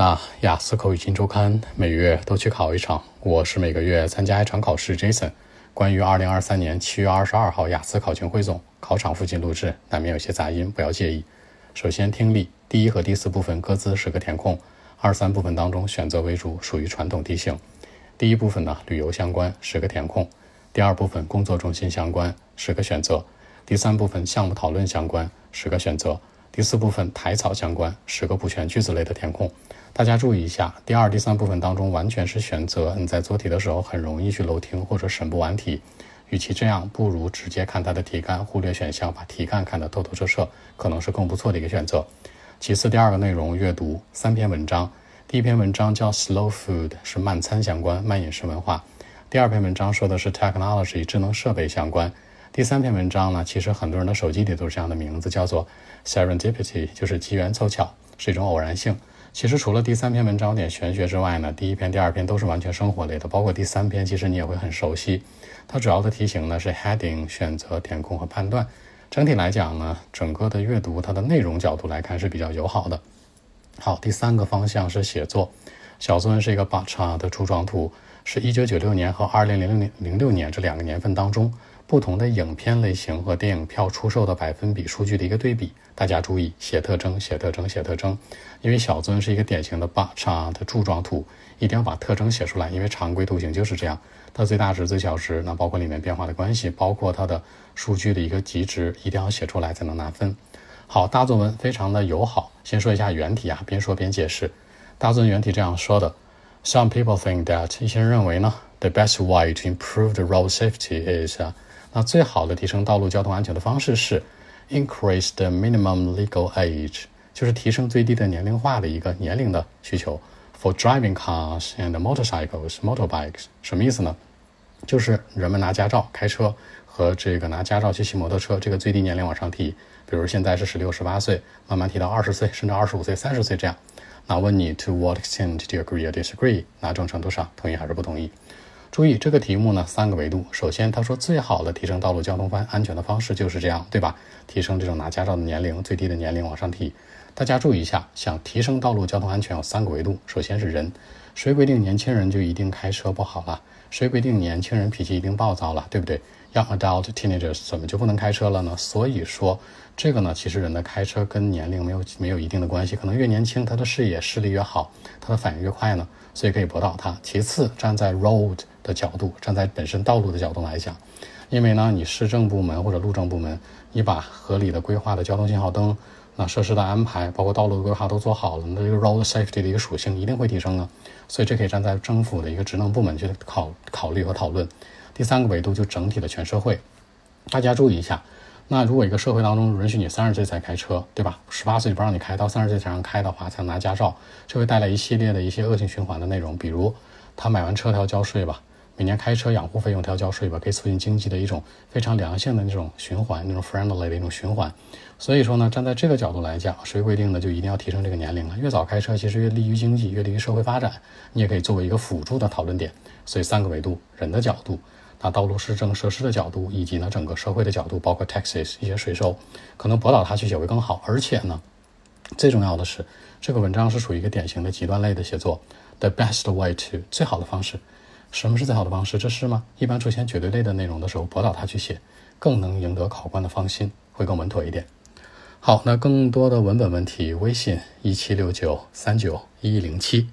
那雅思口语新周刊每月都去考一场，我是每个月参加一场考试。Jason，关于二零二三年七月二十二号雅思考前汇总考场附近录制，难免有些杂音，不要介意。首先听力，第一和第四部分各自十个填空，二三部分当中选择为主，属于传统题型。第一部分呢，旅游相关十个填空；第二部分工作中心相关十个选择；第三部分项目讨论相关十个选择；第四部分台草相关十个补全句子类的填空。大家注意一下，第二、第三部分当中完全是选择，你在做题的时候很容易去漏听或者审不完题。与其这样，不如直接看它的题干，忽略选项，把题干看得透透彻彻，可能是更不错的一个选择。其次，第二个内容阅读三篇文章，第一篇文章叫 Slow Food，是慢餐相关，慢饮食文化；第二篇文章说的是 Technology，智能设备相关；第三篇文章呢，其实很多人的手机里都是这样的名字，叫做 Serendipity，就是机缘凑巧，是一种偶然性。其实除了第三篇文章有点玄学之外呢，第一篇、第二篇都是完全生活类的，包括第三篇，其实你也会很熟悉。它主要的题型呢是 heading 选择、填空和判断。整体来讲呢，整个的阅读它的内容角度来看是比较友好的。好，第三个方向是写作。小作文是一个 bar chart 的柱状图，是一九九六年和二零零六零六年这两个年份当中。不同的影片类型和电影票出售的百分比数据的一个对比，大家注意写特征、写特征、写特征。因为小作文是一个典型的 bar chart 的柱状图，一定要把特征写出来。因为常规图形就是这样，它最大值、最小值，那包括里面变化的关系，包括它的数据的一个极值，一定要写出来才能拿分。好，大作文非常的友好。先说一下原题啊，边说边解释。大作文原题这样说的：Some people think that 一些人认为呢，the best way to improve the road safety is 那最好的提升道路交通安全的方式是 increase the minimum legal age，就是提升最低的年龄化的一个年龄的需求 for driving cars and motorcycles, motorbikes。什么意思呢？就是人们拿驾照开车和这个拿驾照去骑摩托车，这个最低年龄往上提，比如现在是十六、十八岁，慢慢提到二十岁，甚至二十五岁、三十岁这样。那问你 to what extent do you agree or disagree？哪种程度上同意还是不同意？注意这个题目呢，三个维度。首先，他说最好的提升道路交通方安全的方式就是这样，对吧？提升这种拿驾照的年龄，最低的年龄往上提。大家注意一下，想提升道路交通安全有三个维度。首先是人，谁规定年轻人就一定开车不好了？谁规定年轻人脾气一定暴躁了？对不对？Young adult teenagers 怎么就不能开车了呢？所以说，这个呢，其实人的开车跟年龄没有没有一定的关系，可能越年轻，他的视野视力越好，他的反应越快呢，所以可以驳倒他。其次，站在 road。的角度，站在本身道路的角度来讲，因为呢，你市政部门或者路政部门，你把合理的规划的交通信号灯、那设施的安排，包括道路规划都做好了，那这个 road safety 的一个属性一定会提升啊。所以这可以站在政府的一个职能部门去考考虑和讨论。第三个维度就整体的全社会，大家注意一下，那如果一个社会当中允许你三十岁才开车，对吧？十八岁不让你开，到三十岁才让开的话，才能拿驾照，这会带来一系列的一些恶性循环的内容，比如他买完车他要交税吧。每年开车养护费用他要交税吧，可以促进经济的一种非常良性的那种循环，那种 friendly 的一种循环。所以说呢，站在这个角度来讲，谁规定的就一定要提升这个年龄了？越早开车，其实越利于经济，越利于社会发展。你也可以作为一个辅助的讨论点。所以三个维度：人的角度，那道路市政设施的角度，以及呢整个社会的角度，包括 taxes 一些税收，可能博导他去写会更好。而且呢，最重要的是，这个文章是属于一个典型的极端类的写作。The best way to 最好的方式。什么是最好的方式？这是吗？一般出现绝对类的内容的时候，驳倒他去写，更能赢得考官的芳心，会更稳妥一点。好，那更多的文本问题，微信一七六九三九一零七。